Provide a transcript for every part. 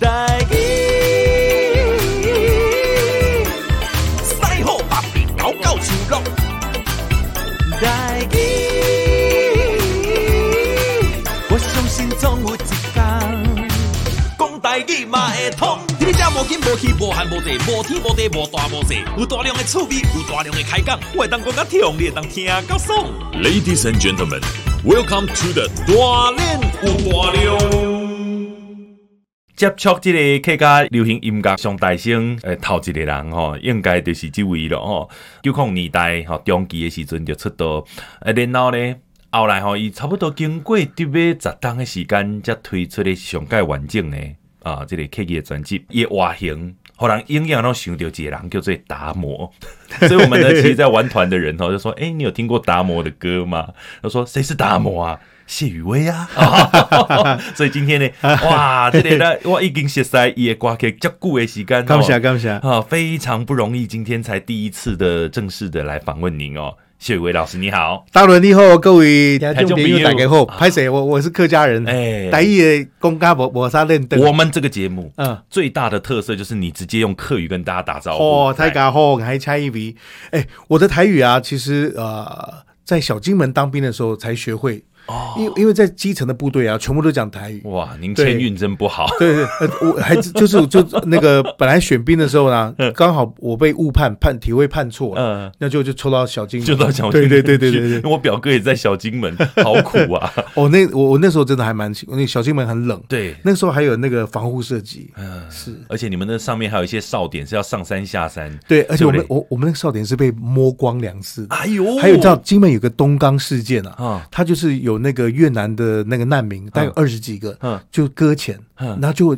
台语，赛后把比高高举落。台语，我相信总有一天，讲台语嘛会通。你这无根无气无寒无热无天无地无大无小，有大量的趣味，有大量的开讲，我会当讲甲痛，你会当听甲爽。Ladies and gentlemen, welcome to the 大练有大量。接触这个客家流行音乐上大声诶，头一个人吼，应该就是这位了吼。九零年代吼中期的时阵就出道，诶，然后呢，后来吼伊差不多经过得尾十档的时间，才推出的上盖完整的啊，这个客家的专辑，伊外形，互人影样拢想到一个人叫做达摩。所以我们呢，其实在玩团的人吼，就说，诶、你有听过达摩的歌吗？他说，谁是达摩啊？谢雨薇啊，所以今天呢，哇，这里呢，我已经写在也挂给足久的时间，感谢感谢。啊，非常不容易，今天才第一次的正式的来访问您哦，谢宇威老师你好，大伦你好，各位台中朋友。大家好，拍谁？我我是客家人，哎，台语的公家婆婆啥认得？我们这个节目，嗯，最大的特色就是你直接用客语跟大家打招呼，哦，大家好，还差一笔，哎，我的台语啊，其实呃，在小金门当兵的时候才学会。哦，因因为在基层的部队啊，全部都讲台语。哇，您签运真不好。对对，呃，我 还就是就那个本来选兵的时候呢，刚好我被误判判体位判错了，嗯，那就就抽到小金门，就到小金门。对对对对对对，我表哥也在小金门，好苦啊。哦，那我我那时候真的还蛮喜，那小金门很冷，对，那时候还有那个防护设计，嗯，是，而且你们那上面还有一些哨点是要上山下山，对，而且我们我我们那个哨点是被摸光两次，哎呦，还有你知道金门有个东冈事件啊，啊，他就是有那个越南。的那个难民大概二十几个，嗯，就搁浅，嗯，然后就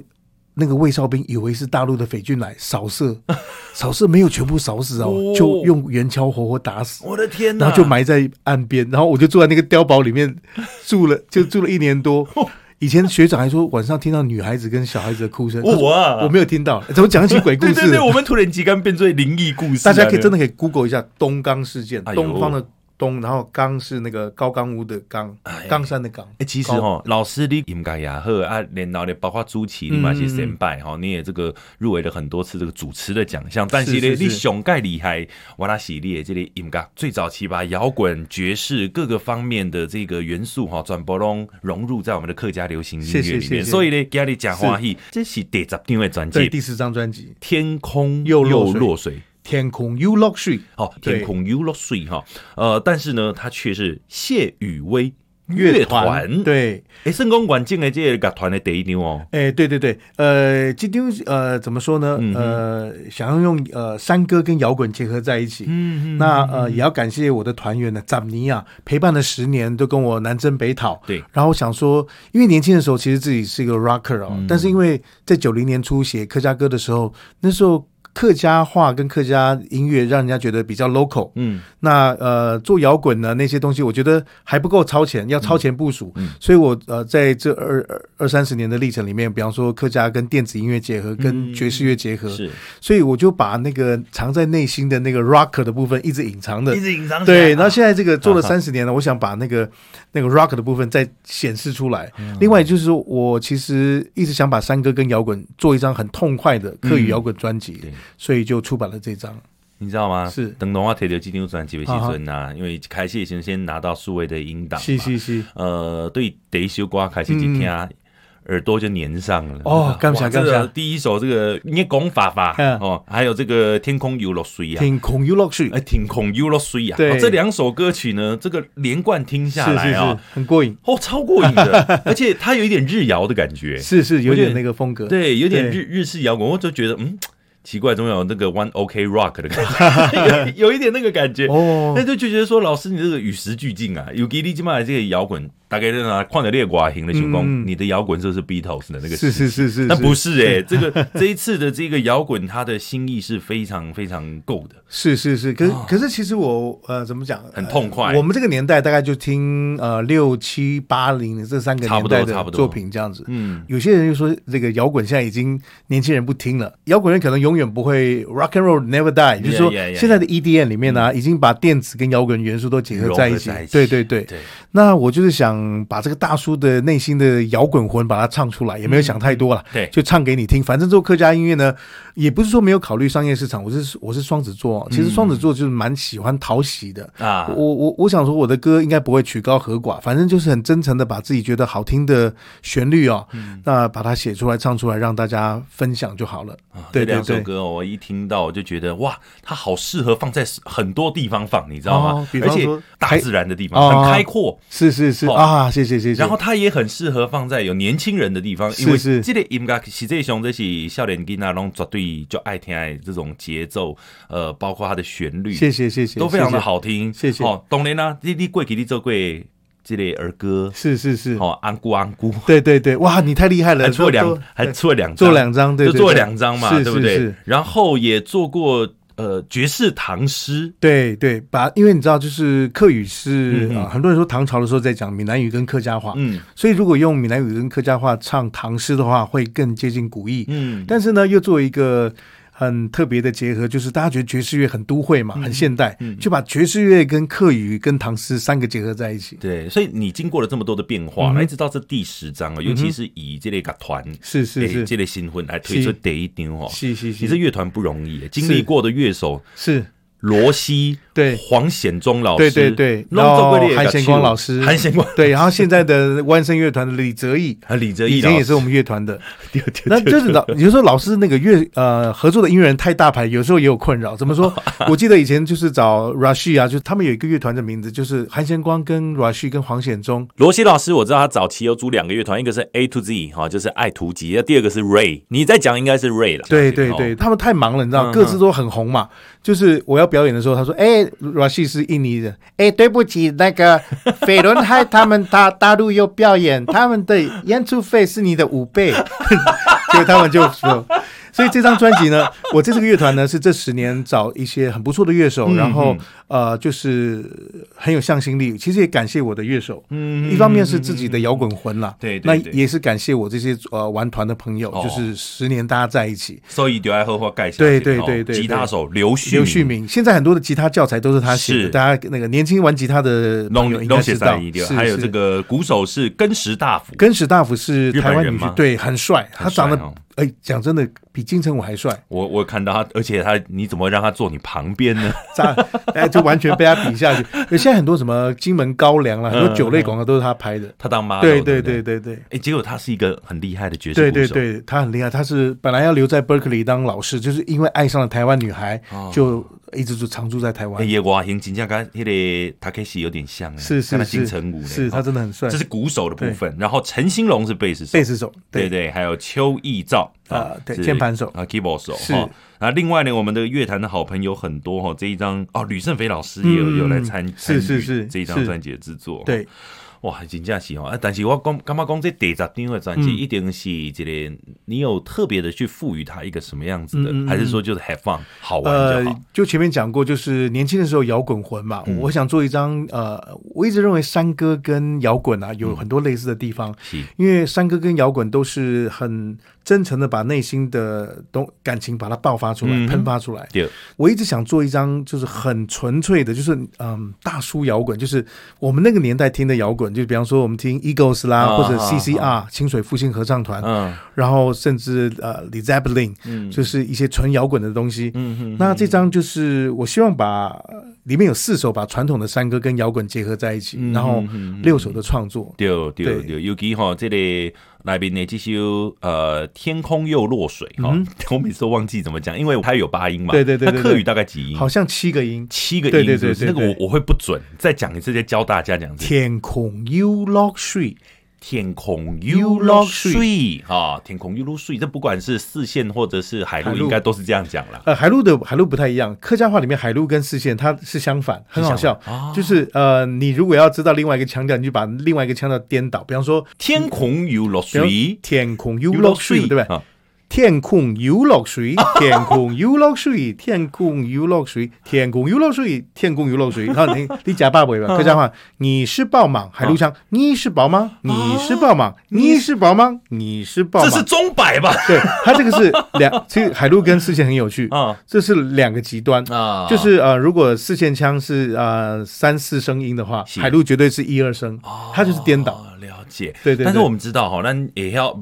那个卫哨兵以为是大陆的匪军来扫射，扫射没有全部扫死哦，就用圆锹活活打死，我的天呐，然后就埋在岸边，然后我就住在那个碉堡里面住了，就住了一年多。以前学长还说晚上听到女孩子跟小孩子的哭声，哇，我没有听到，怎么讲起鬼故事？对对对，我们突然之间变成灵异故事，大家可以真的可以 Google 一下东冈事件，东方的。东，然后冈是那个高冈屋的冈，冈山的冈。哎，其实哈，老师你应该也好啊，连老的包括朱琪，你嘛是先拜哈，你也这个入围了很多次这个主持的奖项。但是呢，你熊盖厉害，我拉系列这里音乐最早期把摇滚、爵士各个方面的这个元素哈，全部拢融入在我们的客家流行音乐里面。所以呢，今日讲欢喜，这是第十张的专辑，第四张专辑《天空又落水》。天空又落水，哦，天空又落水哈，呃，但是呢，他却是谢雨薇乐团，对，哎，圣公馆进来这个团的第一张哦，哎，对对对，呃，今天呃，怎么说呢？呃，想要用呃山歌跟摇滚结合在一起，嗯嗯，那呃，也要感谢我的团员呢，詹尼亚陪伴了十年，都跟我南征北讨，对，然后想说，因为年轻的时候其实自己是一个 rocker 哦，但是因为在九零年初写客家歌的时候，那时候。客家话跟客家音乐让人家觉得比较 local，嗯，那呃做摇滚呢那些东西，我觉得还不够超前，要超前部署，嗯，所以我呃在这二二二三十年的历程里面，比方说客家跟电子音乐结合，跟爵士乐结合，是，所以我就把那个藏在内心的那个 rocker 的部分一直隐藏的，一直隐藏，对，然后现在这个做了 三十年了，我想把那个那个 rock 的部分再显示出来。另外就是我其实一直想把山歌跟摇滚做一张很痛快的客语摇滚专辑。所以就出版了这张，你知道吗？是。等动画提到这张专辑的时候呢，因为开始先先拿到数位的音档，是是是，呃，对第一首歌开始一听，耳朵就粘上了。哦，刚想刚想，第一首这个你讲法法哦，还有这个天空有落水啊，天空有落水，哎，天空有落水啊。对，这两首歌曲呢，这个连贯听下来啊，很过瘾。哦，超过瘾的，而且它有一点日谣的感觉，是是有点那个风格，对，有点日日式摇滚，我就觉得嗯。奇怪，总有那个 One OK Rock 的感觉，有 有一点那个感觉哦，那就就觉得说，老师你这个与时俱进啊，有给你起码这个摇滚。大概在哪矿的列寡型的情况，你的摇滚就是 Beatles 的那个是是是是，但不是哎，这个 这一次的这个摇滚，它的心意是非常非常够的。是是是，可是可是其实我呃怎么讲，很痛快。我们这个年代大概就听呃六七八零这三个年代的作品这样子。嗯，有些人就说这个摇滚现在已经年轻人不听了，摇滚人可能永远不会 Rock and Roll Never Die，就是说现在的 EDM 里面呢，已经把电子跟摇滚元素都结合在一起。对对。对，那我就是想。想把这个大叔的内心的摇滚魂把它唱出来，也没有想太多了，对，就唱给你听。反正做客家音乐呢，也不是说没有考虑商业市场。我是我是双子座，其实双子座就是蛮喜欢讨喜的啊。我我我想说，我的歌应该不会曲高和寡，反正就是很真诚的把自己觉得好听的旋律哦，那把它写出来唱出来，让大家分享就好了。对，这两首歌我一听到我就觉得哇，它好适合放在很多地方放，你知道吗？而且大自然的地方很开阔，是是是啊，谢谢谢谢。然后它也很适合放在有年轻人的地方，因为这个音乐实际上这是少年囡仔拢绝对就爱听爱这种节奏，呃，包括它的旋律，谢谢谢谢，都非常的好听，谢谢。哦，当然啦，你你过去你做贵这类儿歌，是是是，哦，安姑安姑，对对对，哇，你太厉害了，还出了两还出了两做两张，对，就做了两张嘛，对不对？然后也做过。呃，绝世唐诗，对对，把，因为你知道，就是客语是啊、很多人说唐朝的时候在讲闽南语跟客家话，嗯，所以如果用闽南语跟客家话唱唐诗的话，会更接近古意，嗯，但是呢，又作为一个。很特别的结合，就是大家觉得爵士乐很都会嘛，很现代，就把爵士乐跟客语跟唐诗三个结合在一起。对，所以你经过了这么多的变化，来、嗯、直到这第十章啊，嗯、尤其是以这类个团，是是是，这类新婚来推出第一张哦，是是是，其实乐团不容易，经历过的乐手是。罗西对黄显忠老师对对对，然后韩贤光老师韩贤光对，然后现在的万盛乐团的李泽义啊李泽义以前也是我们乐团的，那就是老有时候老师那个乐呃合作的音乐人太大牌，有时候也有困扰。怎么说？我记得以前就是找 Rashi 啊，就是他们有一个乐团的名字就是韩贤光跟 Rashi 跟黄显忠。罗西老师我知道他早期有组两个乐团，一个是 A to Z 哈，就是爱图集，那第二个是 Ray。你在讲应该是 Ray 了。对对对，他们太忙了，你知道，各自都很红嘛。就是我要表演的时候，他说：“哎罗西是印尼人，哎，对不起，那个斐伦海他们大大陆有表演，他们的演出费是你的五倍。”所以他们就说。所以这张专辑呢，我这这个乐团呢是这十年找一些很不错的乐手，然后呃就是很有向心力。其实也感谢我的乐手，嗯，一方面是自己的摇滚魂啦，对，那也是感谢我这些呃玩团的朋友，就是十年大家在一起。所以就爱好好介绍，对对对对，吉他手刘旭刘旭明，现在很多的吉他教材都是他写的，大家那个年轻玩吉他的朋友应该知道。还有这个鼓手是根石大辅，根石大辅是台湾人吗？对，很帅，他长得。哎，讲真的，比金城武还帅。我我看到他，而且他，你怎么让他坐你旁边呢？哎，就完全被他比下去。现在很多什么金门高粱啦，很多酒类广告都是他拍的。他当妈。对对对对对。哎，结果他是一个很厉害的爵士鼓手。对对对，他很厉害。他是本来要留在 Berkeley 当老师，就是因为爱上了台湾女孩，就一直就常住在台湾。哎，外形真的跟那个塔克西有点像，是是是，金城武是他真的很帅。这是鼓手的部分，然后陈兴龙是贝斯手，贝斯手，对对，还有邱义照。啊，对，键盘手啊，keyboard 手哈。那另外呢，我们的乐坛的好朋友很多哈。这一张哦，吕胜飞老师也有有来参与，是是是，这一张专辑的制作。对，哇，真正是哦。但是我讲，干嘛讲这第十张的专辑一定是这个，你有特别的去赋予它一个什么样子的，还是说就是 have fun 好玩就好？就前面讲过，就是年轻的时候摇滚魂嘛。我想做一张，呃，我一直认为山歌跟摇滚啊有很多类似的地方，因为山歌跟摇滚都是很。真诚的把内心的东感情把它爆发出来，喷发出来。我一直想做一张就是很纯粹的，就是嗯大叔摇滚，就是我们那个年代听的摇滚，就比方说我们听 Eagles 啦，或者 CCR 清水复兴合唱团，然后甚至呃 Zeppelin，就是一些纯摇滚的东西。那这张就是我希望把里面有四首把传统的山歌跟摇滚结合在一起，然后六首的创作。对对对，尤其哈这里。来宾呢，这首呃，天空又落水哈，我每次都忘记怎么讲，因为它有八音嘛。对对对，那客语大概几音？好像七个音，七个音。对对对，那个我我会不准，再讲一次，再教大家讲。天空又落水。天空又落水哈，天空又落水，这不管是四线或者是海陆，应该都是这样讲了。呃，海陆的海陆不太一样，客家话里面海陆跟四线它是相反，很好笑。就是呃，你如果要知道另外一个腔调，你就把另外一个腔调颠倒。比方说，天空又落水，天空又落水，对不对？天空有落水，天空有落水，天空有落水，天空有落水，天空有落水。然后你你假爸爸吧，客家话，你是宝吗？海陆枪，你是宝吗？你是宝吗？你是宝吗？你是宝吗？这是钟摆吧？对，它这个是两，其实海陆跟四线很有趣啊，这是两个极端啊，就是呃，如果四线枪是呃三四声音的话，海陆绝对是一二声，它就是颠倒。了解，对对。但是我们知道哈，那也要。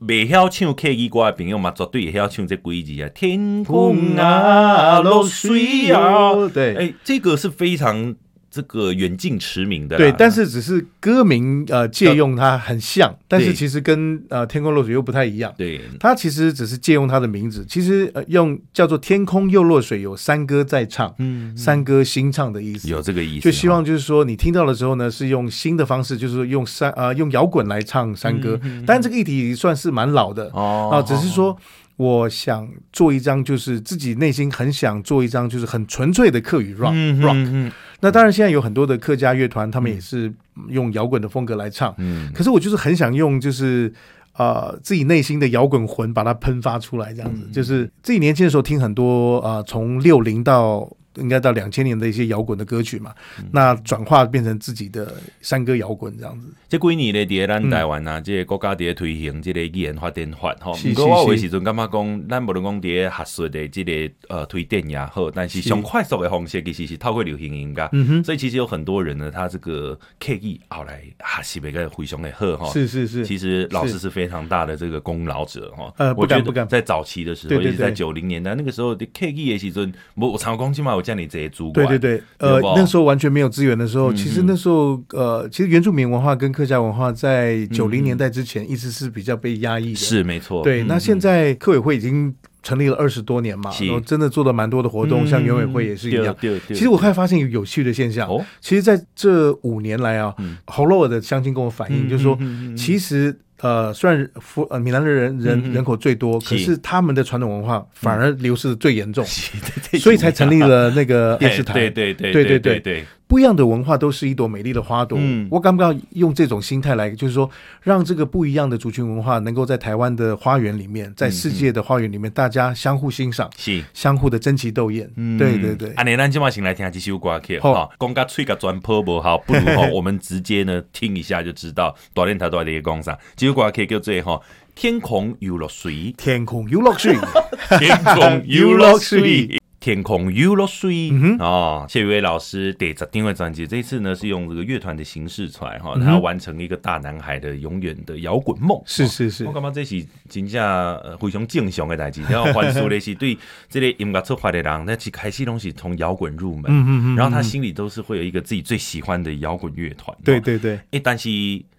未晓唱客语歌的朋友嘛，绝对会晓唱这几句啊！天空啊，落水啊，对，哎，这个是非常。这个远近驰名的，对，但是只是歌名呃借用它很像，但是其实跟呃天空落水又不太一样。对，它其实只是借用它的名字，其实呃用叫做天空又落水，有山歌在唱，嗯，山歌新唱的意思，有这个意思，就希望就是说你听到的时候呢，是用新的方式，就是用山呃用摇滚来唱山歌，但这个议题算是蛮老的。哦，啊，只是说。我想做一张，就是自己内心很想做一张，就是很纯粹的客语 rock、嗯、rock。嗯、那当然，现在有很多的客家乐团，他们也是用摇滚的风格来唱。嗯，可是我就是很想用，就是呃自己内心的摇滚魂，把它喷发出来，这样子。嗯、就是自己年轻的时候听很多啊，从六零到。应该到两千年的一些摇滚的歌曲嘛，嗯、那转化变成自己的山歌摇滚这样子。这几年咧，在咱台湾呐，这个国家在推行这个语言发展法吼。不过我有时阵感觉讲，咱无论讲在学术的这个呃推电也好，但是上快速的方式其实是透过流行音乐。所以其实有很多人呢，他这个刻意后来学习一个非常的好哈。是是是。其实老师是非常大的这个功劳者哈。呃，不敢不敢。在早期的时候，也是在九零年代那个时候的刻意的时阵，我我常讲起码我。叫你这些主管，对对对，呃，那时候完全没有资源的时候，其实那时候，呃，其实原住民文化跟客家文化在九零年代之前一直是比较被压抑的，是没错。对，那现在客委会已经成立了二十多年嘛，然后真的做了蛮多的活动，像原委会也是一样。其实我还发现有有趣的现象，其实在这五年来啊，喉咙的乡亲跟我反映，就是说，其实。呃，虽然福呃闽南的人人人口最多，可是他们的传统文化反而流失的最严重，所以才成立了那个电视台。对对对对。对对。不一样的文化都是一朵美丽的花朵。嗯，我敢不敢用这种心态来，就是说，让这个不一样的族群文化能够在台湾的花园里面，在世界的花园里面，大家相互欣赏，是相互的争奇斗艳。嗯，对对对。啊，那咱今晚先来听这首歌曲哈，讲个吹个转坡不好，不如哈，我们直接呢听一下就知道，锻炼他锻炼的讲啥。这首歌曲叫做哈，天空有落水，天空有落水，天空有落水。天空有落水啊！谢宇威老师第十张专辑，这一次呢是用这个乐团的形式出来哈，他要完成一个大男孩的永远的摇滚梦。是是是，我感觉这是真正非常正常的代志。然后还说的是对这类音乐出发的人，那其开始东西从摇滚入门，嗯嗯然后他心里都是会有一个自己最喜欢的摇滚乐团。对对对，哎，但是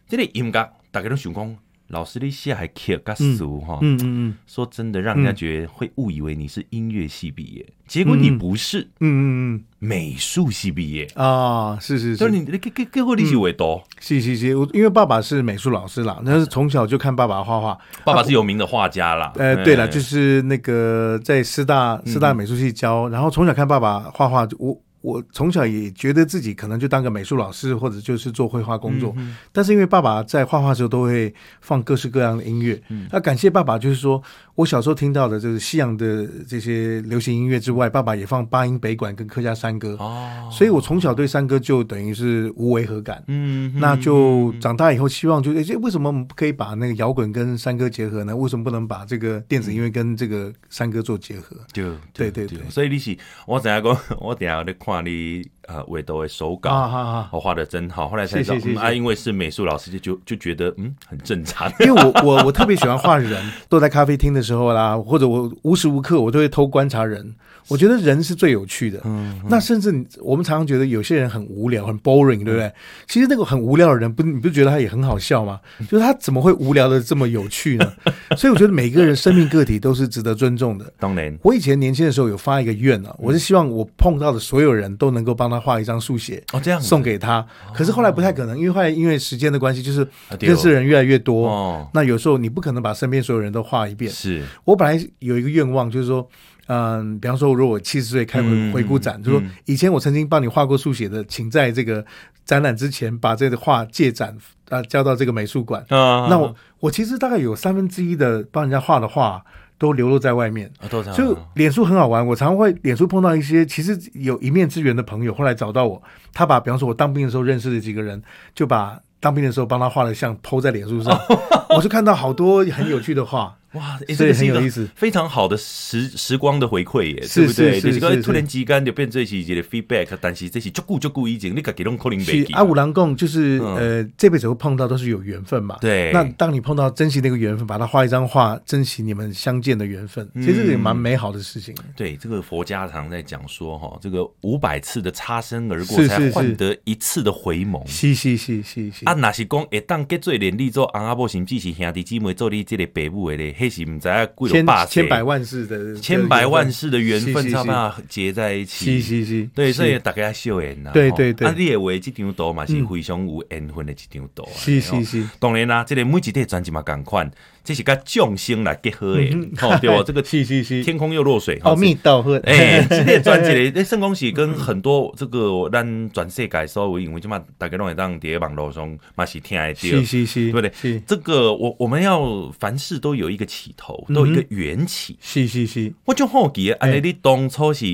这类音乐大家都想讲。老师的写还刻个俗哈，嗯嗯嗯，说真的，让人家觉得会误以为你是音乐系毕业，结果你不是，嗯嗯嗯，美术系毕业啊，是是是，就是你你给给给我利息为多，是是是，我因为爸爸是美术老师啦，那是从小就看爸爸画画，爸爸是有名的画家啦，呃，对了，就是那个在师大师大美术系教，然后从小看爸爸画画，我。我从小也觉得自己可能就当个美术老师，或者就是做绘画工作。嗯、但是因为爸爸在画画的时候都会放各式各样的音乐，嗯、那感谢爸爸，就是说我小时候听到的就是西洋的这些流行音乐之外，爸爸也放八音北管跟客家山歌。哦，所以我从小对山歌就等于是无违和感。嗯，那就长大以后希望就诶，为什么我们不可以把那个摇滚跟山歌结合呢？为什么不能把这个电子音乐跟这个山歌做结合？就对对对，所以你是我等下讲，我等下在看。你呃，韦德的手稿，我画的真好。后来才知道，啊，因为是美术老师，就就就觉得嗯，很正常。因为我我我特别喜欢画人，坐在咖啡厅的时候啦，或者我无时无刻我都会偷观察人。我觉得人是最有趣的。嗯，那甚至我们常常觉得有些人很无聊，很 boring，对不对？其实那个很无聊的人，不，你不觉得他也很好笑吗？就是他怎么会无聊的这么有趣呢？所以我觉得每个人生命个体都是值得尊重的。当然，我以前年轻的时候有发一个愿啊，我是希望我碰到的所有人都能够帮他画一张速写哦，这样送给他。可是后来不太可能，因为后来因为时间的关系，就是认识的人越来越多哦。那有时候你不可能把身边所有人都画一遍。是我本来有一个愿望，就是说。嗯，比方说，如果我七十岁开回回顾展，就说以前我曾经帮你画过速写的，请在这个展览之前把这个画借展啊交到这个美术馆。啊，那我我其实大概有三分之一的帮人家画的画都流落在外面。就脸书很好玩，我常常会脸书碰到一些其实有一面之缘的朋友，后来找到我，他把比方说我当兵的时候认识的几个人，就把当兵的时候帮他画的像 po 在脸书上，我就看到好多很有趣的画。哇，欸、这个很有意思，非常好的时时光的回馈耶，对不对？就是讲突然之间就变这是一个 feedback，但是这是足够足够已经，你自己拢可能袂记。阿五郎共就是、嗯、呃，这辈子会碰到都是有缘分嘛。对。那当你碰到珍惜那个缘分，把它画一张画，珍惜你们相见的缘分，其实这个也蛮美好的事情、嗯。对，这个佛家常在讲说哈，这个五百次的擦身而过，才换得一次的回眸。是是是是是。啊，那是讲一旦结做连理做翁仔某，甚至是兄弟姊妹做你这个爸母的咧，迄是毋知啊。千千百万世的千百万世的缘分，差不多结在一起。是是是，对，所以大家笑言呐。对对对，啊，你也为这张图嘛是非常有缘分的一张图。是是是，当然啦，这个每一张专辑嘛同款，这是跟众星来结合的。哦，对哦，这个 是是是，天空又落水。阿弥陀佛。哎，这个专辑的圣恭喜跟很多这个咱全世界所有因为就嘛大家拢会当在网络上嘛是听得到。是是是，对不对？是这个我我们要凡事都有一个起头，都有一个缘起。是是是，我就好奇，安尼你当初是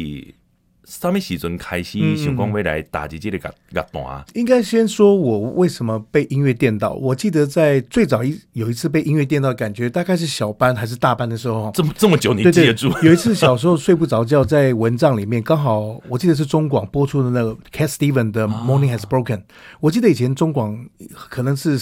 什么时阵开始想讲未来打击这个乐乐团？应该先说我为什么被音乐电到。我记得在最早一有一次被音乐电到，感觉大概是小班还是大班的时候，这么这么久你记得住？有一次小时候睡不着觉，在蚊帐里面，刚好我记得是中广播出的那个 Cat Steven 的 Morning Has Broken。我记得以前中广可能是。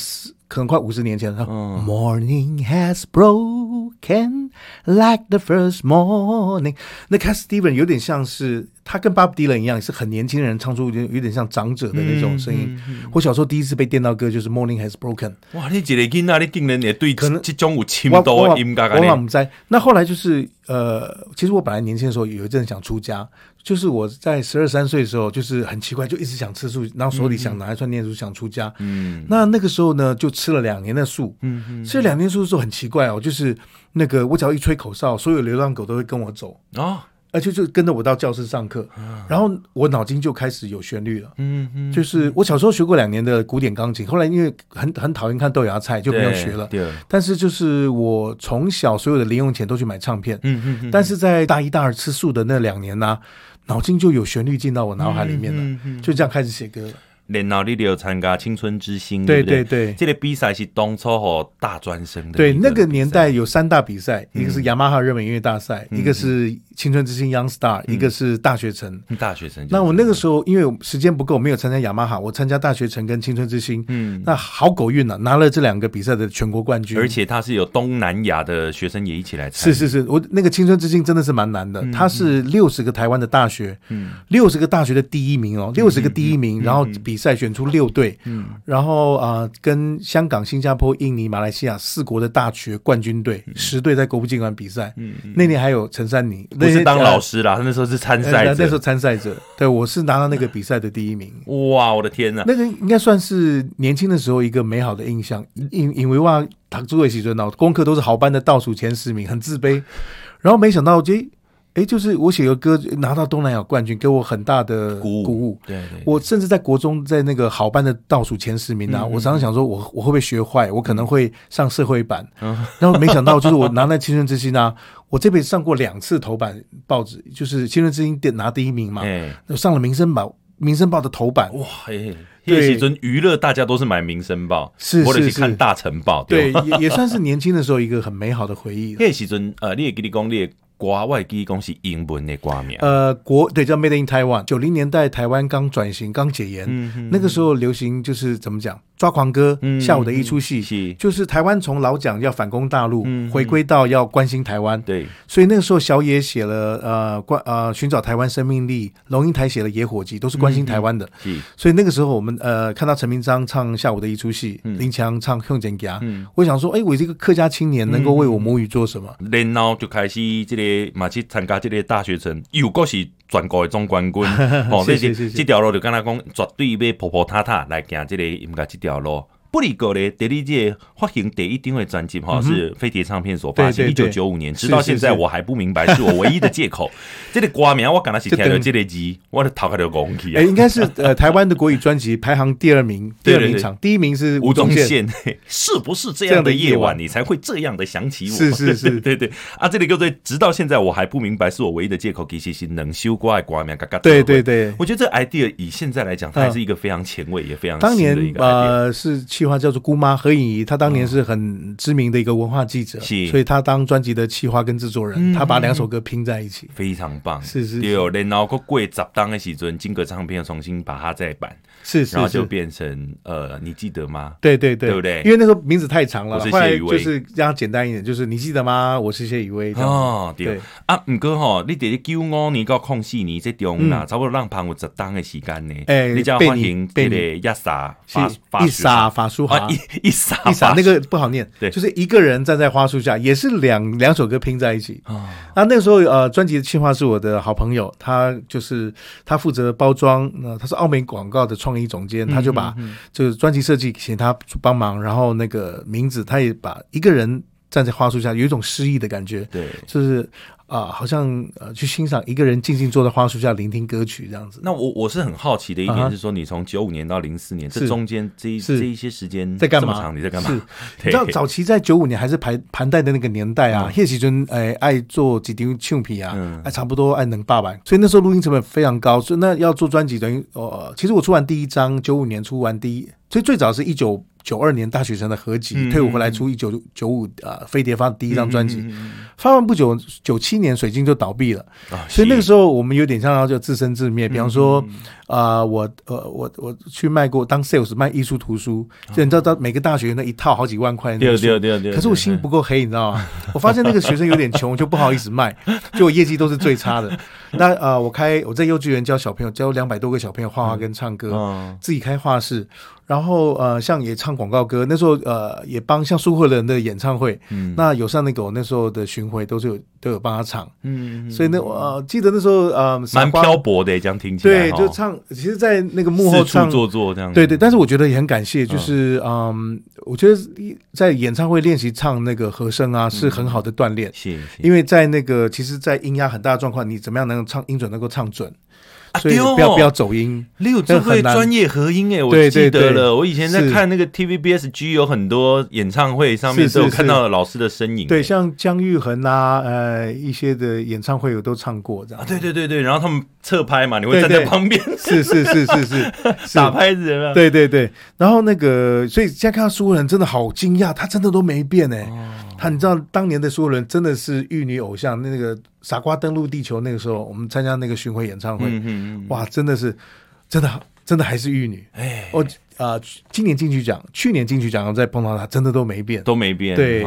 可能快五十年前了。嗯、Morning has broken like the first morning。那 Cat Stevens 有点像是他跟 Bob Dylan 一样，是很年轻人唱出有点有点像长者的那种声音。嗯嗯嗯、我小时候第一次被电到歌就是 Morning has broken。哇，你这个囡仔，你竟然也对可能这种有深度的音乐？我我不知道。那后来就是呃，其实我本来年轻的时候有一阵想出家。就是我在十二三岁的时候，就是很奇怪，就一直想吃素，然后手里想拿一串念珠，想出家。嗯，那那个时候呢，就吃了两年的素。嗯嗯，吃了两年素的时候很奇怪哦，就是那个我只要一吹口哨，所有流浪狗都会跟我走啊，而且就跟着我到教室上课，然后我脑筋就开始有旋律了。嗯嗯，就是我小时候学过两年的古典钢琴，后来因为很很讨厌看豆芽菜，就没有学了。对。但是就是我从小所有的零用钱都去买唱片。嗯嗯。但是在大一大二吃素的那两年呢，脑筋就有旋律进到我脑海里面了，就这样开始写歌了。然后你就参加青春之星，对对对，这个比赛是当初和大专生的。对，那个年代有三大比赛，一个是雅马哈热门音乐大赛，一个是青春之星 Young Star，一个是大学城。大学城。那我那个时候因为时间不够，没有参加雅马哈，我参加大学城跟青春之星。嗯，那好狗运啊，拿了这两个比赛的全国冠军。而且他是有东南亚的学生也一起来参加。是是是，我那个青春之星真的是蛮难的，他是六十个台湾的大学，嗯，六十个大学的第一名哦，六十个第一名，然后比赛选出六队。嗯，然后啊、呃，跟香港、新加坡、印尼、马来西亚四国的大学冠军队，嗯、十队在国父纪念馆比赛。嗯，那年还有陈珊妮，不是当老师啦，他那时候是参赛者。那时候参赛者，对，我是拿到那个比赛的第一名。哇，我的天哪！那个应该算是年轻的时候一个美好的印象，因因为哇，读书的时候，功课都是好班的倒数前十名，很自卑。然后没想到，这。哎，就是我写个歌拿到东南亚冠军，给我很大的鼓舞。鼓舞对，对，对，我甚至在国中在那个好班的倒数前十名啊，嗯、我常常想说我，我我会不会学坏？我可能会上社会版。嗯、然后没想到，就是我拿那青春之星啊，我这辈子上过两次头版报纸，就是青春之星拿第一名嘛。哎，上了民生报，民生报的头版。哇，嘿，那时阵娱乐大家都是买民生报，是或者是看大成报。对，也也算是年轻的时候一个很美好的回忆。叶启尊呃，你也给你讲你。国外记公是英文的歌名，呃，国对叫 Made in Taiwan。九零年代台湾刚转型，刚解严，嗯、那个时候流行就是怎么讲？抓狂哥，下午的一出戏，就是台湾从老蒋要反攻大陆，回归到要关心台湾。对，所以那个时候小野写了呃关呃寻找台湾生命力，龙应台写了野火鸡，都是关心台湾的。所以那个时候我们呃看到陈明章唱下午的一出戏，林强唱向前行，我想说，哎，我这个客家青年能够为我母语做什么？然后就开始这个马去参加这个大学城，又果是全国的总冠军。哦，这这这条路就跟他讲，绝对要婆婆塔塔来行这个音乐这条。掉落不离过咧，第二届发行第一张的专辑哈，是飞碟唱片所发行，一九九五年，直到现在我还不明白，是我 唯一的借口。这个歌名我刚才是听到这个字，我的头壳就拱起。哎，应该是呃台湾的国语专辑排行第二名，第二名场，第一名是吴宗宪。是不是这样的夜晚，你才会这样的想起我？是是是，对对啊，这里各位，直到现在我还不明白，是我唯一的借口。其实是能修过的歌名，嘎嘎。对对对，我觉得这 idea 以现在来讲，它还是一个非常前卫，也非常当年呃是企划叫做姑妈。何颖仪，她当年是很知名的一个文化记者，是，所以她当专辑的企划跟制作人，她把两首歌拼在一起，非常棒。是是，对然后过十档的时阵，金格唱片重新把它再版，是是，然后就变成呃，你记得吗？对对对，对不对？因为那时候名字太长了，我是谢宇威，就是让它简单一点，就是你记得吗？我是谢宇威。哦，对啊，唔过吼，你得九五年到空四年这中啦，差不多让旁有十档的时间呢。哎，你叫欢迎这个一莎法一莎法舒华，一一撒一撒那个。不好念，对，就是一个人站在花树下，也是两两首歌拼在一起。啊。哦、那那个时候，呃，专辑的企划是我的好朋友，他就是他负责包装，那、呃、他是澳美广告的创意总监，他就把就是专辑设计请他帮忙，然后那个名字他也把一个人站在花树下，有一种诗意的感觉，对，就是。啊，好像呃，去欣赏一个人静静坐在花树下聆听歌曲这样子。那我我是很好奇的一点是说，你从九五年到零四年这中间这一这一些时间在干嘛？你在干嘛？是，你知道早期在九五年还是盘盘带的那个年代啊，叶启尊哎爱做几张唱片啊，哎差不多爱能八百，所以那时候录音成本非常高，所以那要做专辑等于哦，其实我出完第一张九五年出完第一，所以最早是一九。九二年大学生的合集，嗯、退伍回来出一九九五啊，飞碟发的第一张专辑，发完不久，九七年水晶就倒闭了，啊、所以那个时候我们有点像就自生自灭。嗯、比方说啊、呃，我呃我我去卖过当 sales 卖艺术图书，就、嗯、你知道，到每个大学那一套好几万块，对对对对。可是我心不够黑，你知道吗？我发现那个学生有点穷，就不好意思卖，就我业绩都是最差的。那啊、呃，我开我在幼稚园教小朋友，教两百多个小朋友画画跟唱歌，嗯、自己开画室。然后呃，像也唱广告歌，那时候呃也帮像苏慧伦的演唱会，嗯，那友善那狗那时候的巡回都是有都有帮他唱，嗯，所以那我、呃、记得那时候呃蛮漂泊的这样听起来，对，就唱，其实，在那个幕后唱做做这样，对对，但是我觉得也很感谢，就是嗯，我觉得在演唱会练习唱那个和声啊是很好的锻炼，是，因为在那个其实，在音压很大的状况，你怎么样能够唱音准能够唱准。所以不要不要走音，你有这会专业合音哎，我记得了。我以前在看那个 TVBSG 有很多演唱会上面都有看到了老师的身影。对，像姜育恒啊，呃，一些的演唱会我都唱过这样。对对对对，然后他们侧拍嘛，你会站在旁边，是是是是是 打拍子的。对对对，然后那个，所以现在看到苏慧伦真的好惊讶，他真的都没变诶。他你知道当年的苏慧伦真的是玉女偶像，那个傻瓜登陆地球那个时候，我们参加那个巡回演唱会，嗯嗯哇，真的是真的真的还是玉女。哎，我啊，今年金曲奖，去年金曲奖再碰到她，真的都没变，都没变。对，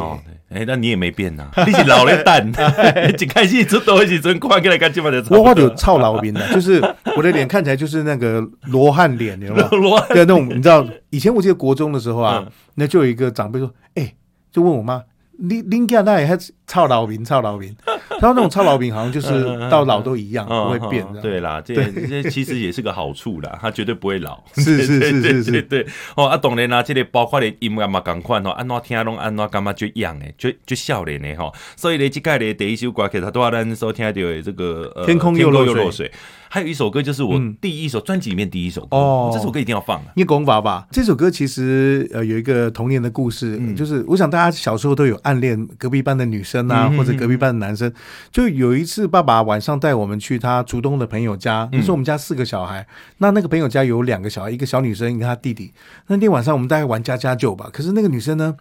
哎，那你也没变呐，你是老了蛋，一开始出都一直快过来跟基本的。我我有臭老兵的，就是我的脸看起来就是那个罗汉脸，你知道吗？罗汉，对，那种你知道，以前我记得国中的时候啊，那就有一个长辈说，哎，就问我妈。你你家那也还臭老兵，臭老兵，他说那种臭老兵好像就是到老都一样，不会变。对啦，这这其实也是个好处啦，他绝对不会老。是是是是是，对哦啊，当然啦，这里包括的音乐嘛，同款哦，安怎听拢安怎感觉就一样诶，就就少年的哈。所以呢，这个的第一首歌曲，他都要咱收听到的这个天空又落水。还有一首歌，就是我第一首专辑里面第一首歌哦，这首歌一定要放。你讲法吧，这首歌其实呃有一个童年的故事，就是我想大家小时候都有暗恋隔壁班的女生啊，或者隔壁班的男生。就有一次，爸爸晚上带我们去他竹东的朋友家，那时候我们家四个小孩，那那个朋友家有两个小孩，一个小女生，一个他弟弟。那天晚上我们大概玩家家酒吧，可是那个女生呢，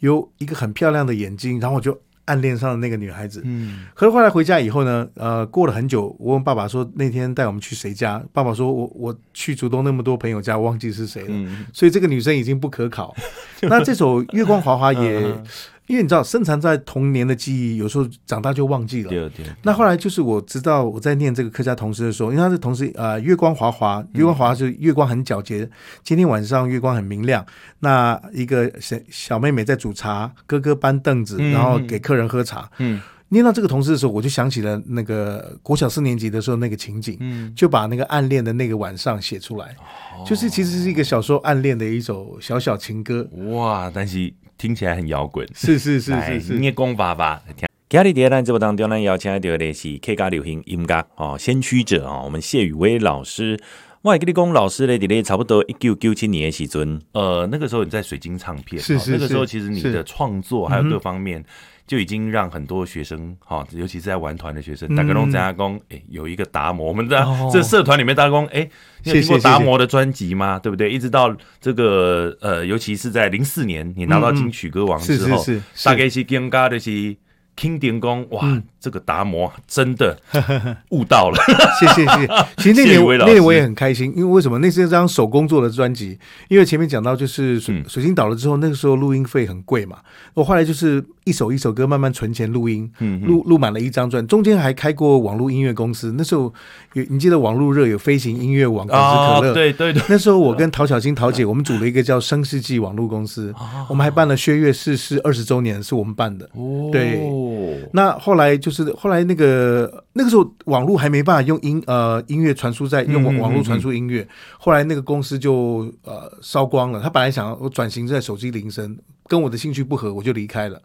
有一个很漂亮的眼睛，然后我就。暗恋上的那个女孩子，嗯，可是后来回家以后呢，呃，过了很久，我问爸爸说那天带我们去谁家？爸爸说我我去竹东那么多朋友家，忘记是谁了，嗯，所以这个女生已经不可考。那这首《月光华华》也。因为你知道，深藏在童年的记忆，有时候长大就忘记了。对对。那后来就是我知道我在念这个客家童诗的时候，因为他是童诗啊，月光华华，月光华华是月光很皎洁。今天晚上月光很明亮，那一个小小妹妹在煮茶，哥哥搬凳子，然后给客人喝茶。嗯。念到这个同事的时候，我就想起了那个国小四年级的时候那个情景，嗯，就把那个暗恋的那个晚上写出来，哦、就是其实是一个小时候暗恋的一首小小情歌。哇，但是听起来很摇滚，是是是是是，你也功法吧。今日在咱节目当中呢，邀请到的是客家流行音乐哦，先驱者哦，我们谢宇威老师。我还跟你讲，老师嘞，在差不多一九九七年的时阵，呃，那个时候你在水晶唱片，是是是，那个时候其实你的创作还有各方面，就已经让很多学生哈，尤其是在玩团的学生，大家都在讲，哎，有一个达摩，我们在 这社团里面大家讲，哎，你有听过达摩的专辑吗？对不对？一直到这个呃，尤其是在零四年你拿到金曲歌王之后，大概是更加的是。听点工哇，嗯、这个达摩真的 悟到了，谢谢谢谢。其实那年那年我也很开心，因为为什么？那是一张手工做的专辑，因为前面讲到就是水、嗯、水晶倒了之后，那个时候录音费很贵嘛，我后来就是一首一首歌慢慢存钱录音，录录满了一张专，中间还开过网络音乐公司。那时候有你记得网络热有飞行音乐网、可口可乐，对对对。那时候我跟陶小金陶姐，我们组了一个叫生世纪网络公司，我们还办了薛岳逝世二十周年，是我们办的，对。哦，那后来就是后来那个那个时候网络还没办法用音呃音乐传输在用网网络传输音乐，嗯嗯嗯，后来那个公司就呃烧光了。他本来想要转型在手机铃声，跟我的兴趣不合，我就离开了。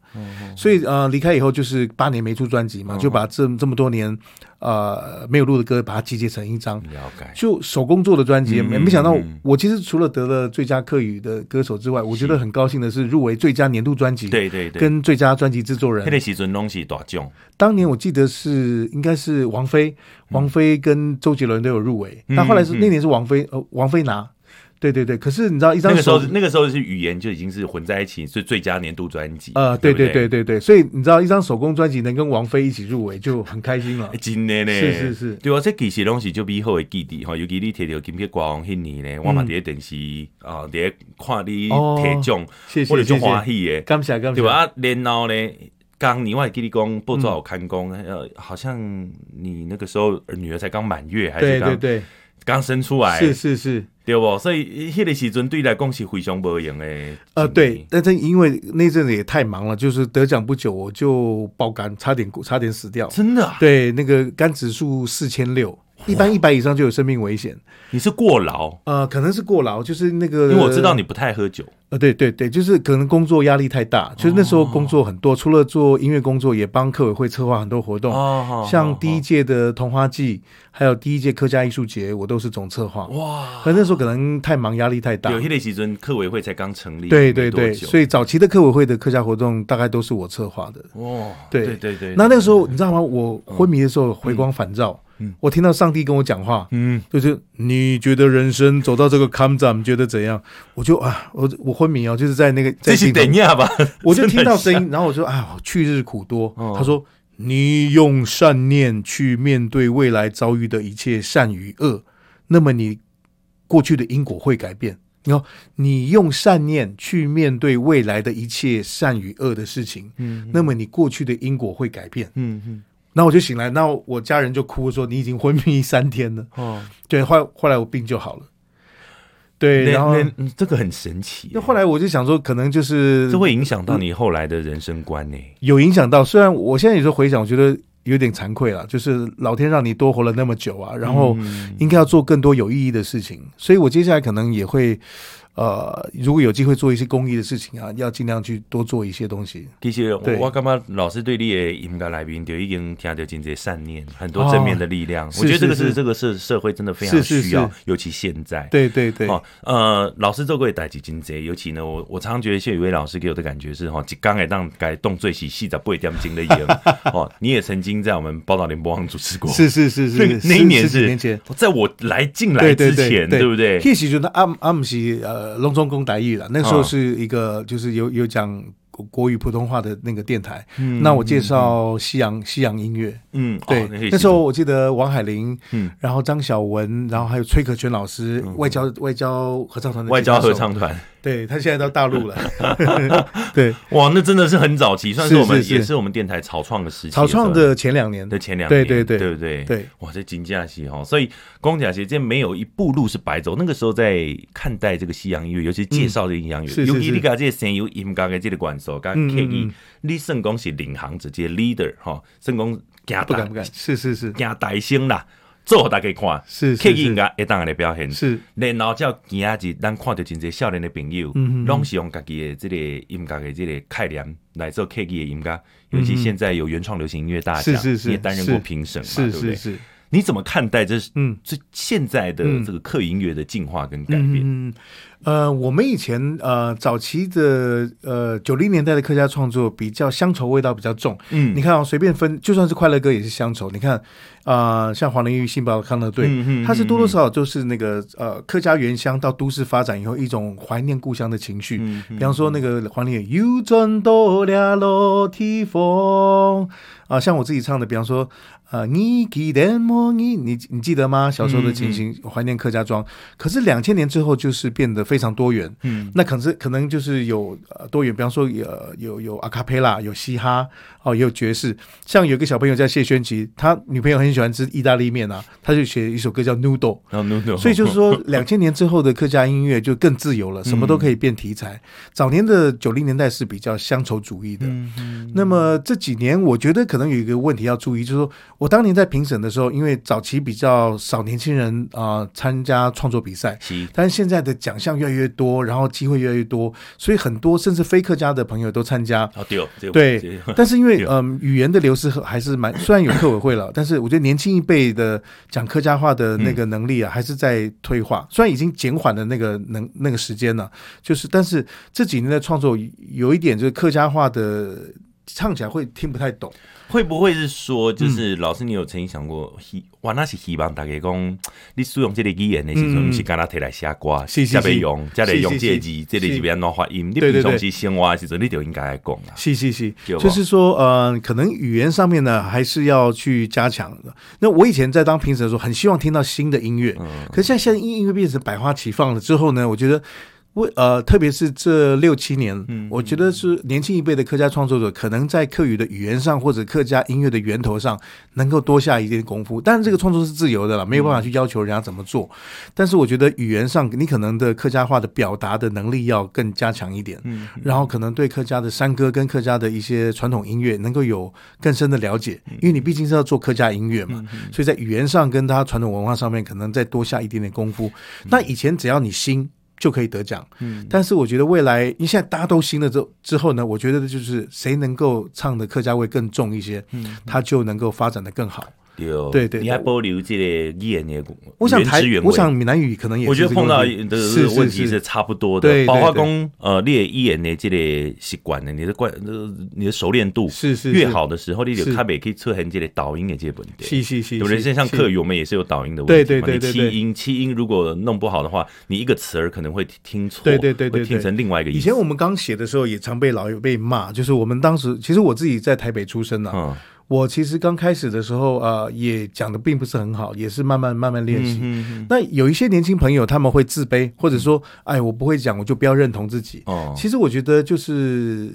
所以呃离开以后就是八年没出专辑嘛，就把这这么多年。呃，没有录的歌，把它集结成一张，就手工做的专辑，没没想到，我其实除了得了最佳客语的歌手之外，我觉得很高兴的是入围最佳年度专辑，对对对，跟最佳专辑制作人。那个时阵拢是大奖。当年我记得是应该是王菲，王菲跟周杰伦都有入围，但后来是那年是王菲，呃，王菲拿。对对对，可是你知道一张那个时候那个时候是语言就已经是混在一起，是最佳年度专辑。呃，对对对对对，所以你知道一张手工专辑能跟王菲一起入围就很开心了。真的呢，是是是，对啊，这其实东西就比后的记忆哈，尤其你提到金曲歌王那年呢，我嘛在电视啊，在看你提奖，我就就欢喜的，感谢感谢。对吧？然后呢，刚你我还记得讲不做好看工，呃，好像你那个时候女儿才刚满月，还是刚对对对。刚生出来，是是是，对不？所以迄个时阵对来讲是非常不容易的。呃，对，但是因为那阵子也太忙了，就是得奖不久我就爆肝，差点差点死掉。真的啊？对，那个肝指数四千六。一般一百以上就有生命危险。你是过劳？呃，可能是过劳，就是那个。因为我知道你不太喝酒。呃，对对对，就是可能工作压力太大，就是那时候工作很多，除了做音乐工作，也帮客委会策划很多活动。哦，像第一届的桐花季，还有第一届客家艺术节，我都是总策划。哇！可那时候可能太忙，压力太大。有些时阵客委会才刚成立。对对对，所以早期的客委会的客家活动大概都是我策划的。哇！对对对。那那个时候你知道吗？我昏迷的时候回光返照。我听到上帝跟我讲话，嗯，就是你觉得人生走到这个坎站，觉得怎样？我就啊，我我昏迷哦，就是在那个在这是等一下吧，我就听到声音，然后我说啊，去日苦多。他说，你用善念去面对未来遭遇的一切善与恶，那么你过去的因果会改变。你看，你用善念去面对未来的一切善与恶的事情，嗯，那么你过去的因果会改变，嗯嗯。然后我就醒来，那我家人就哭说：“你已经昏迷三天了。”哦，对，后后来我病就好了。对，然后这个很神奇。那后来我就想说，可能就是这会影响到你后来的人生观呢？有影响到，虽然我现在有时候回想，我觉得有点惭愧了。就是老天让你多活了那么久啊，然后应该要做更多有意义的事情，所以我接下来可能也会。呃，如果有机会做一些公益的事情啊，要尽量去多做一些东西。其实我感觉老师对你的音乐来宾就已经听到真正善念，很多正面的力量。我觉得这个是这个社社会真的非常需要，尤其现在。对对对。哦，呃，老师做过代志真多，尤其呢，我我常常觉得谢宇威老师给我的感觉是哈，刚才当改动最细细的不会点金的眼。哦，你也曾经在我们报道联播网主持过。是是是是。那一年是在我来进来之前，对不对？那时阵阿阿姆是呃。隆中公台语了，那时候是一个就是有有讲国语普通话的那个电台。嗯，那我介绍西洋西洋音乐。嗯，对，那时候我记得王海玲，嗯，然后张晓文，然后还有崔可全老师，外交外交合唱团的外交合唱团。对他现在到大陆了。对，哇，那真的是很早期，算是我们也是我们电台草创的时期。草创的前两年的前两年，对对对，对不对？对，哇，这金假期哈，所以公甲鞋这没有一步路是白走。那个时候在看待这个西洋音乐，尤其介绍这个西洋音乐，尤其你讲这些声优音乐的这个关系，刚刻意，你圣公是领航者，这些 leader 哈，成功加大，是是是加大声啦。做大家看，是刻意应该一当来表现，是。然后叫今仔日咱看到真侪少年的朋友，拢是用家己的这个音乐的这个概念来做刻意的音乐，尤其现在有原创流行音乐大奖，你也担任过评审嘛，对不对？你怎么看待这？嗯，这现在的这个客音乐的进化跟改变？呃，我们以前呃早期的呃九零年代的客家创作比较乡愁味道比较重。嗯，你看啊，随便分，就算是快乐歌也是乡愁。你看啊、呃，像黄玲玉、信宝康乐队，嗯嗯，它是多多少少就是那个呃客家原乡到都市发展以后一种怀念故乡的情绪。嗯，比方说那个黄玲玉，又转到了落地风啊，像我自己唱的，比方说。啊，你记得么？你你你记得吗？小时候的情形，怀念客家庄。可是两千年之后，就是变得非常多元。嗯，那可是可能就是有呃多元，比方说有有有阿卡贝拉，有嘻哈，哦，也有爵士。像有一个小朋友叫谢宣琪，他女朋友很喜欢吃意大利面啊，他就写一首歌叫 Noodle。Noodle。所以就是说，两千年之后的客家音乐就更自由了，什么都可以变题材。早年的九零年代是比较乡愁主义的。嗯，那么这几年，我觉得可能有一个问题要注意，就是说。我当年在评审的时候，因为早期比较少年轻人啊参加创作比赛，但是现在的奖项越来越多，然后机会越来越多，所以很多甚至非客家的朋友都参加。对，但是因为嗯语言的流失还是蛮，虽然有客委会了，但是我觉得年轻一辈的讲客家话的那个能力啊，还是在退化。虽然已经减缓了那个能那个时间了，就是但是这几年的创作有一点就是客家话的唱起来会听不太懂。会不会是说，就是老师，你有曾经想过，希哇那是希望大家讲，你使用这个语言的时候，不是跟他提来写歌，加备用，加来用这个字，这个字变哪发音？你平常是生活的时候，你就应该来讲啊。是是是，就是说，呃，可能语言上面呢，还是要去加强的。那我以前在当评审的时候，很希望听到新的音乐，可是现在现在音乐变成百花齐放了之后呢，我觉得。为呃，特别是这六七年，嗯，我觉得是年轻一辈的客家创作者，可能在客语的语言上或者客家音乐的源头上，能够多下一点功夫。但是这个创作是自由的了，没有办法去要求人家怎么做。但是我觉得语言上，你可能的客家话的表达的能力要更加强一点，嗯，然后可能对客家的山歌跟客家的一些传统音乐能够有更深的了解，因为你毕竟是要做客家音乐嘛，所以在语言上跟他传统文化上面，可能再多下一点点功夫。那以前只要你新。就可以得奖，嗯，但是我觉得未来，因为现在大家都新了之后之后呢，我觉得就是谁能够唱的客家味更重一些，嗯，他就能够发展的更好。对。对，你还保留这个语言的，我想台，我想闽南语可能也，我觉得碰到的问题是。差不多的。包括讲呃，你语言的这个习惯呢，你的惯，你的熟练度是是越好的时候，你就特别可以出现这个导音的这个问题。是是是，有人像客语，我们也是有导音的问题。对对对对，气音气音如果弄不好的话，你一个词儿可能会听错，对对对，会听成另外一个意思。以前我们刚写的时候，也常被老友被骂，就是我们当时其实我自己在台北出生的。我其实刚开始的时候，呃，也讲的并不是很好，也是慢慢慢慢练习。嗯、哼哼，那有一些年轻朋友，他们会自卑，或者说，哎，我不会讲，我就不要认同自己。哦，其实我觉得就是。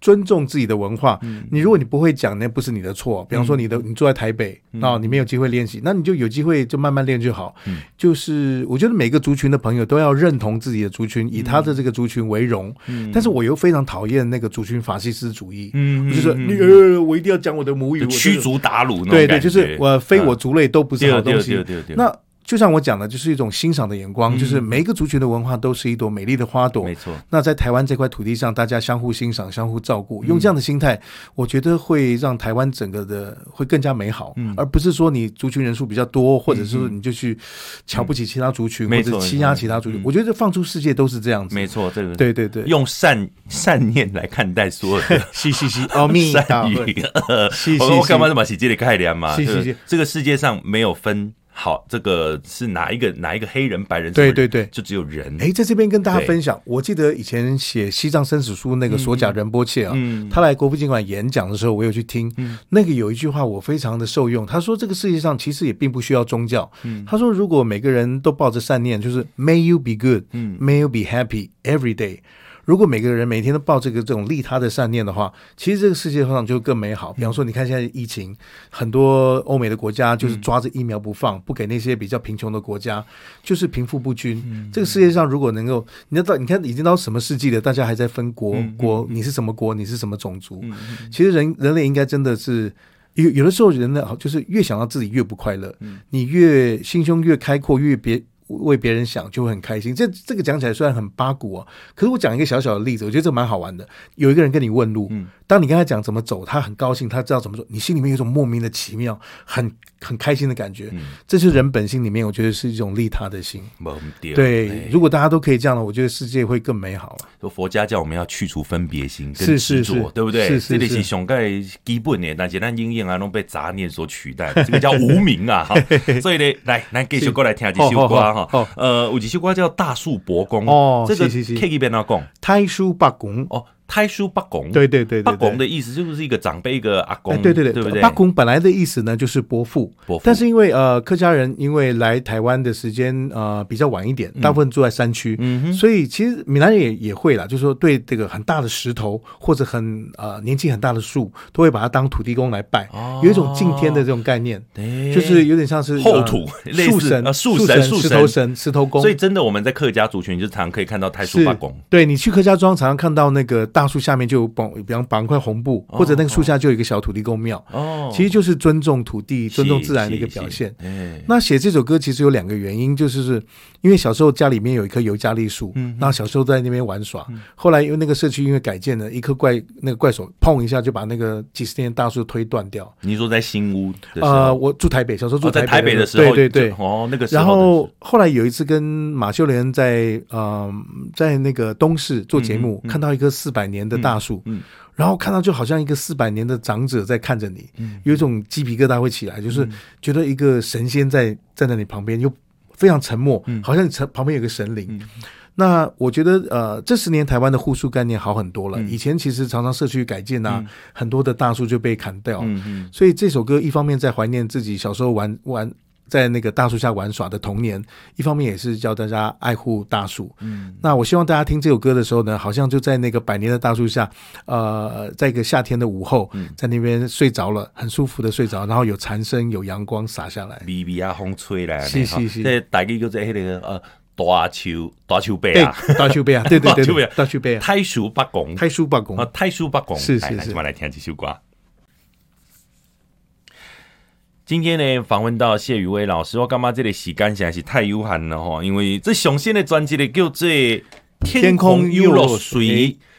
尊重自己的文化，你如果你不会讲，那不是你的错。比方说，你的你住在台北啊，你没有机会练习，那你就有机会就慢慢练就好。就是我觉得每个族群的朋友都要认同自己的族群，以他的这个族群为荣。但是我又非常讨厌那个族群法西斯主义，嗯就是你呃，我一定要讲我的母语，驱逐鞑虏。对对，就是我非我族类都不是好东西。那。就像我讲的，就是一种欣赏的眼光，嗯、就是每一个族群的文化都是一朵美丽的花朵。没错。那在台湾这块土地上，大家相互欣赏、相互照顾，用这样的心态，我觉得会让台湾整个的会更加美好，嗯、而不是说你族群人数比较多，或者是说你就去瞧不起其他族群，嗯、或者欺压其他族群。嗯、我觉得放出世界都是这样子。没错，这个对对对，用善善念来看待所有的，嘻嘻嘻，阿弥陀佛，我干嘛这么喜这里概念嘛？嘻嘻嘻，这个世界上没有分。好，这个是哪一个哪一个黑人白人？对对对，就只有人。哎，在这边跟大家分享，我记得以前写西藏生死书那个索贾仁波切啊，嗯、他来国父纪念馆演讲的时候，我有去听。嗯、那个有一句话我非常的受用，他说这个世界上其实也并不需要宗教。嗯、他说如果每个人都抱着善念，就是 May you be good，嗯，May you be happy every day。如果每个人每天都抱这个这种利他的善念的话，其实这个世界上就更美好。比方说，你看现在疫情，很多欧美的国家就是抓着疫苗不放，不给那些比较贫穷的国家，就是贫富不均。这个世界上如果能够，你要到你看已经到什么世纪了，大家还在分国国，你是什么国，你是什么种族？其实人人类应该真的是有有的时候人呢，就是越想到自己越不快乐，你越心胸越开阔，越别。为别人想就会很开心，这这个讲起来虽然很八股啊，可是我讲一个小小的例子，我觉得这蛮好玩的。有一个人跟你问路，当你跟他讲怎么走，他很高兴，他知道怎么做，你心里面有一种莫名的奇妙，很很开心的感觉。嗯，这是人本性里面，我觉得是一种利他的心。对，如果大家都可以这样的，我觉得世界会更美好了。说佛家叫我们要去除分别心跟执着，对不对？是是是，这里是上盖基本的，但是咱因缘啊，都被杂念所取代，这个叫无明啊。所以呢，来，来继续过来听这首歌。哈，呃，有几首歌叫《大树伯公》哦，这个 K 一边哪讲？太叔伯公哦。太叔八公，对对对，八公的意思就是一个长辈，一个阿公，对对对，对不对？八公本来的意思呢，就是伯父，伯父。但是因为呃，客家人因为来台湾的时间呃比较晚一点，大部分住在山区，嗯，所以其实闽南人也也会啦，就是说对这个很大的石头或者很呃年纪很大的树，都会把它当土地公来拜，有一种敬天的这种概念，就是有点像是后土树神啊，树神、石头神、石头公。所以真的我们在客家族群就常可以看到太叔八公。对，你去客家庄常常看到那个大树下面就。绑，比方绑一块红布，或者那个树下就有一个小土地公庙，哦，其实就是尊重土地、尊重自然的一个表现。那写这首歌其实有两个原因，就是是因为小时候家里面有一棵尤加利树，嗯，然后小时候在那边玩耍，后来因为那个社区因为改建了，一棵怪那个怪手碰一下就把那个几十年大树推断掉。你说在新屋？呃，我住台北，小时候住在台北的时候，对对对，哦，那个。然后后来有一次跟马秀莲在呃在那个东市做节目，看到一棵四百年的大树。嗯，然后看到就好像一个四百年的长者在看着你，嗯，有一种鸡皮疙瘩会起来，就是觉得一个神仙在站在你旁边，又非常沉默，好像你旁边有个神灵。嗯，那我觉得呃，这十年台湾的护树概念好很多了。以前其实常常社区改建啊，很多的大树就被砍掉。嗯嗯，所以这首歌一方面在怀念自己小时候玩玩。在那个大树下玩耍的童年，一方面也是教大家爱护大树。嗯，那我希望大家听这首歌的时候呢，好像就在那个百年的大树下，呃，在一个夏天的午后，在那边睡着了，很舒服的睡着，然后有蝉声，有阳光洒下来，微微啊风吹来，是是是，这大概就在那个呃大树 大树背啊，大树背啊，对对对，大树背啊，太叔八公，太叔八公。啊，太叔八公，是是是，来来听这首歌。今天呢，访问到谢宇威老师，我感觉这个时间实在是太有限了哈，因为这上新的专辑呢叫做《天空又落水》，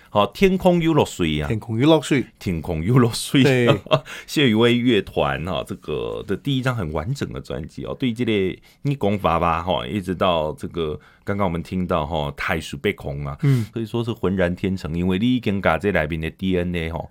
好，《天空又落水》啊，《天空又落水》，《天空又落水》。对，谢宇威乐团哈，这个的第一张很完整的专辑哦，对这个你讲法吧哈，一直到这个刚刚我们听到哈，太叔被空啊，嗯，可以说是浑然天成，因为你已经把这里面的 DNA 哈。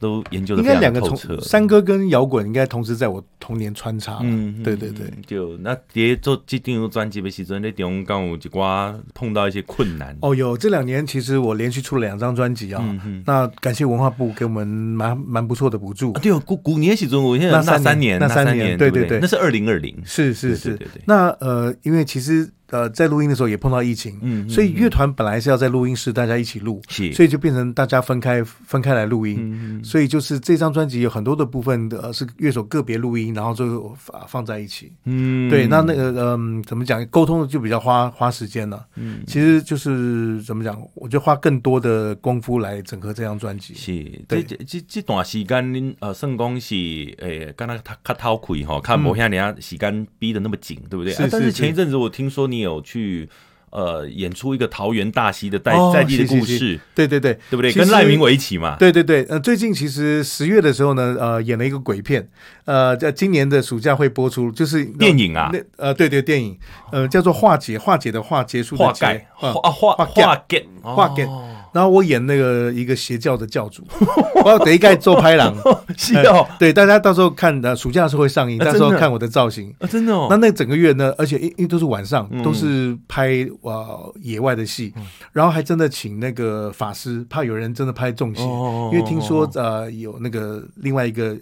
都研究的非常透彻，山歌跟摇滚应该同时在我童年穿插。嗯，对对对，就那碟做这张专辑的时阵，那中刚有一寡碰到一些困难。哦，有这两年其实我连续出了两张专辑啊。嗯那感谢文化部给我们蛮蛮不错的补助。对，古古年时阵，我现在那三年，那三年，对对对，那是二零二零，是是是。那呃，因为其实。呃，在录音的时候也碰到疫情，嗯，所以乐团本来是要在录音室大家一起录，是，所以就变成大家分开分开来录音，嗯，所以就是这张专辑有很多的部分的是乐手个别录音，然后就放放在一起，嗯，对，那那个嗯，怎么讲，沟通的就比较花花时间了，嗯，其实就是怎么讲，我就花更多的功夫来整合这张专辑，是，对，这这这段时间您呃，算讲是诶，刚刚他他掏亏哈，看不像人家时间逼得那么紧，对不对？是，但是。前一阵子我听说你。有去呃演出一个桃园大溪的在在地的故事，对对对，对不对？跟赖明伟一起嘛，对对对。呃，最近其实十月的时候呢，呃，演了一个鬼片，呃，在今年的暑假会播出，就是电影啊，那呃，对对，电影，呃，叫做化解，化解的化，结束的化解，化化化解，化解。然后我演那个一个邪教的教主，我要等一盖做拍郎，是哦，对，大家到时候看的暑假的时候会上映，到时候看我的造型。啊，真的哦。那那整个月呢，而且因因为都是晚上，都是拍呃野外的戏，然后还真的请那个法师，怕有人真的拍中邪，因为听说呃有那个另外一个。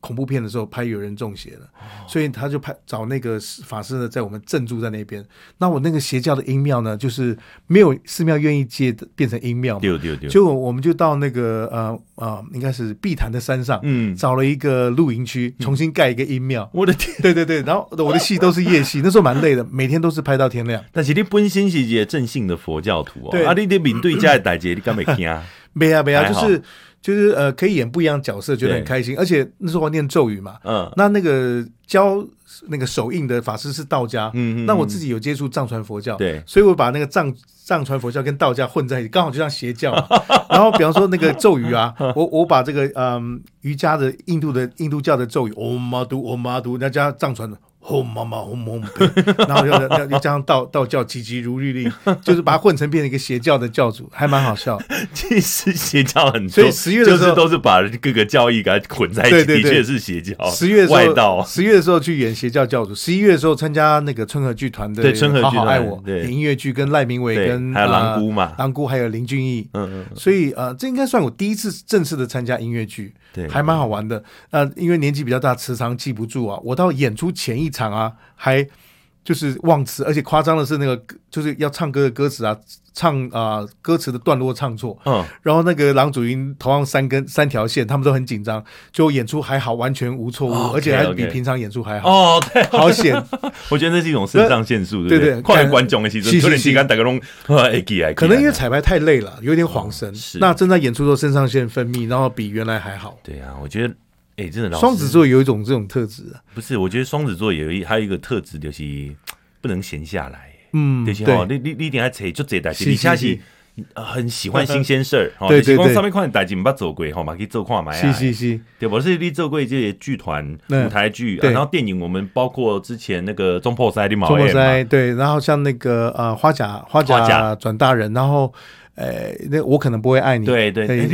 恐怖片的时候拍有人中邪了，所以他就拍找那个法师呢，在我们镇住在那边。那我那个邪教的阴庙呢，就是没有寺庙愿意接的，变成阴庙。对对对。就我们就到那个呃呃，应该是碧潭的山上，嗯，找了一个露营区，重新盖一个阴庙。我的天！对对对，然后 我的戏都是夜戏，那时候蛮累的，每天都是拍到天亮。但是你本身是一个正信的佛教徒哦，啊，你的面对家的大姐，你敢 没听啊？没啊没啊，就是。就是呃，可以演不一样角色，觉得很开心。而且那时候我念咒语嘛，嗯，那那个教那个手印的法师是道家，嗯，那我自己有接触藏传佛教，对，所以我把那个藏藏传佛教跟道家混在一起，刚好就像邪教。然后比方说那个咒语啊，我我把这个嗯瑜伽的印度的印度教的咒语嗡嘛读嗡嘛读，那加藏传的。轰妈妈轰轰，然后要要要加上道道教急急如律令，就是把它混成变成一个邪教的教主，还蛮好笑。其实邪教很多，所以十月的时候都是把各个教义给它混在一起，的确是邪教。十月的时候，十月的时候去演邪教教主，十一月的时候参加那个春和剧团的对春和好好爱我演音乐剧，跟赖明伟跟还有狼姑嘛，狼姑还有林俊逸，嗯嗯，所以呃，这应该算我第一次正式的参加音乐剧，对，还蛮好玩的。呃，因为年纪比较大，时常记不住啊。我到演出前一场啊，还就是忘词，而且夸张的是那个就是要唱歌的歌词啊，唱啊、呃、歌词的段落唱错，嗯，然后那个郎祖筠头上三根三条线，他们都很紧张，就演出还好，完全无错误，哦、而且还比平常演出还好哦，对，好险！我觉得那是一种肾上腺素，对对，观众的其实有点时间大概拢可能因为彩排太累了，有点恍神，那正在演出的时候肾上腺分泌，然后比原来还好。对啊，我觉得。哎、欸，真的，双子座有一种这种特质啊。不是，我觉得双子座有一还有一个特质，就是不能闲下来。嗯，对，你你你一定要扯就这代，你下去很喜欢新鲜事儿。对 对对，上面看代志没做过，好嘛，可以做看嘛。是是是，对，我是你做过这些剧团舞台剧，然后电影我们包括之前那个中破塞的毛。中破塞对，然后像那个呃花甲花甲转大人，然后。哎，那我可能不会爱你。对对？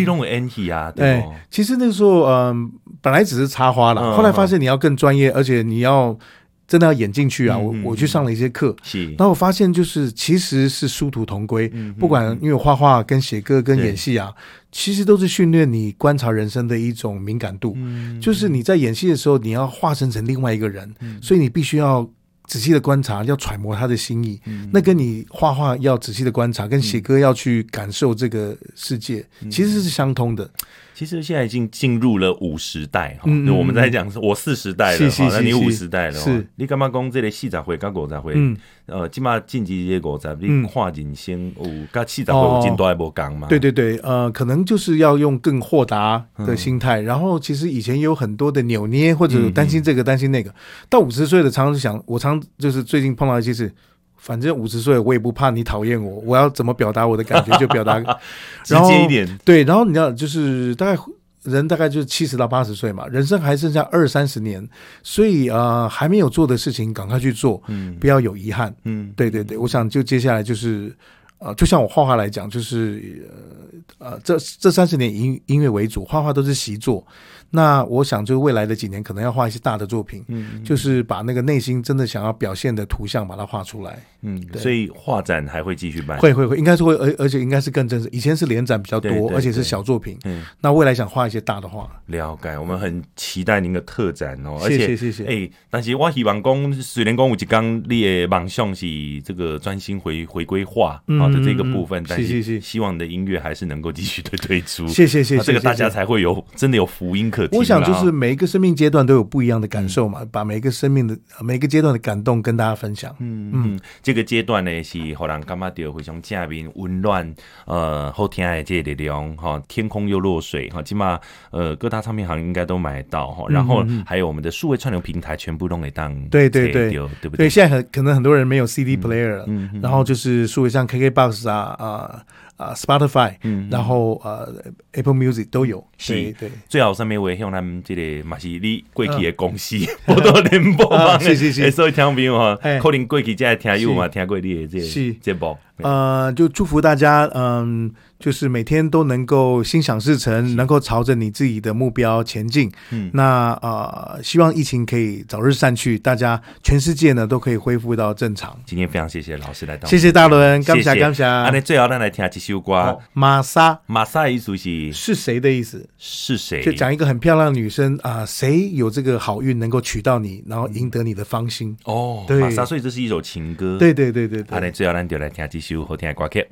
对，其实那个时候，嗯，本来只是插花了，后来发现你要更专业，而且你要真的要演进去啊。我我去上了一些课，是，然后我发现就是其实是殊途同归，不管因为画画跟写歌跟演戏啊，其实都是训练你观察人生的一种敏感度。就是你在演戏的时候，你要化身成另外一个人，所以你必须要。仔细的观察，要揣摩他的心意，嗯、那跟你画画要仔细的观察，跟写歌要去感受这个世界，嗯、其实是相通的。其实现在已经进入了五十代哈，我们在讲我四十代了哈，那你五十代了，是你干嘛讲这个四十岁跟五十岁？呃，起码晋级这些五十，你跨人生有跟四十岁有进多一波讲嘛？对对对，呃，可能就是要用更豁达的心态。然后其实以前有很多的扭捏，或者担心这个担心那个，到五十岁的常常想，我常就是最近碰到一些事。反正五十岁，我也不怕你讨厌我。我要怎么表达我的感觉，就表达，直接一点。对，然后你知道就是大概人大概就是七十到八十岁嘛，人生还剩下二三十年，所以啊、呃，还没有做的事情赶快去做，嗯，不要有遗憾，嗯，对对对，我想就接下来就是啊、呃，就像我画画来讲，就是呃呃，这这三十年音音乐为主，画画都是习作。那我想，就未来的几年，可能要画一些大的作品，嗯，就是把那个内心真的想要表现的图像，把它画出来，嗯，对。所以画展还会继续办，会会会，应该是会，而而且应该是更正式。以前是联展比较多，而且是小作品，嗯。那未来想画一些大的画，了解。我们很期待您的特展哦，谢谢谢谢。哎，但是我希望讲，虽然讲有一刚你的梦想是这个专心回回归画好的这个部分，但是希望你的音乐还是能够继续的推出，谢谢谢谢，这个大家才会有真的有福音可。我想就是每一个生命阶段都有不一样的感受嘛，嗯、把每一个生命的每一个阶段的感动跟大家分享。嗯嗯，这个阶段呢是让人感觉到非常正面、温暖，呃，后天的这个力量哈。天空又落水哈，起码呃各大唱片行应该都买到哈。然后还有我们的数位串流平台全部都给当对对对对不对？对，现在很可能很多人没有 CD player 了，嗯，然后就是数位像 KKBOX 啊啊。啊，Spotify，嗯，然后呃，Apple Music 都有，是，对，最好上面我也向他们这个嘛是你过去的公司，我都联播 嘛，是是是，所以听朋友哈，可能过去在听有嘛，听过你的这节目。呃，就祝福大家，嗯。就是每天都能够心想事成，能够朝着你自己的目标前进。嗯，那呃，希望疫情可以早日散去，大家全世界呢都可以恢复到正常。今天非常谢谢老师来到，谢谢大伦，感谢感谢。那最后，咱来听几首歌。玛莎，玛莎意思是是谁的意思？是谁？就讲一个很漂亮的女生啊，谁有这个好运能够娶到你，然后赢得你的芳心？哦，对，玛莎，所以这是一首情歌。对对对对对。那最后，咱就来听几首好听的歌曲。